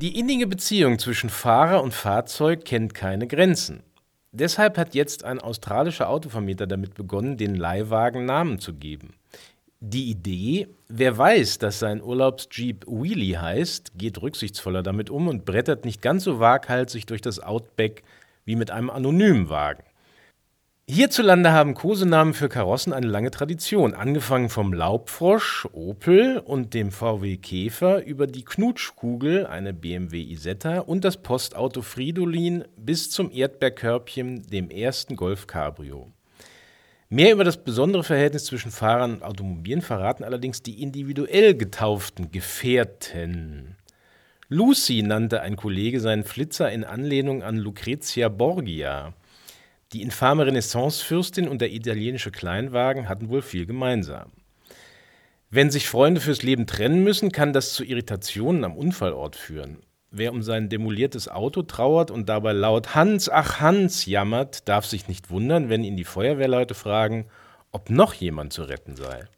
Die innige Beziehung zwischen Fahrer und Fahrzeug kennt keine Grenzen. Deshalb hat jetzt ein australischer Autovermieter damit begonnen, den Leihwagen Namen zu geben. Die Idee, wer weiß, dass sein Urlaubsjeep Wheelie heißt, geht rücksichtsvoller damit um und brettert nicht ganz so waghalsig durch das Outback wie mit einem anonymen Wagen. Hierzulande haben Kosenamen für Karossen eine lange Tradition, angefangen vom Laubfrosch Opel und dem VW Käfer über die Knutschkugel, eine BMW Isetta und das Postauto Fridolin bis zum Erdbeerkörbchen, dem ersten Golf Cabrio. Mehr über das besondere Verhältnis zwischen Fahrern und Automobilen verraten allerdings die individuell getauften Gefährten. Lucy nannte ein Kollege seinen Flitzer in Anlehnung an Lucrezia Borgia. Die infame Renaissancefürstin und der italienische Kleinwagen hatten wohl viel gemeinsam. Wenn sich Freunde fürs Leben trennen müssen, kann das zu Irritationen am Unfallort führen. Wer um sein demoliertes Auto trauert und dabei laut Hans, ach Hans jammert, darf sich nicht wundern, wenn ihn die Feuerwehrleute fragen, ob noch jemand zu retten sei.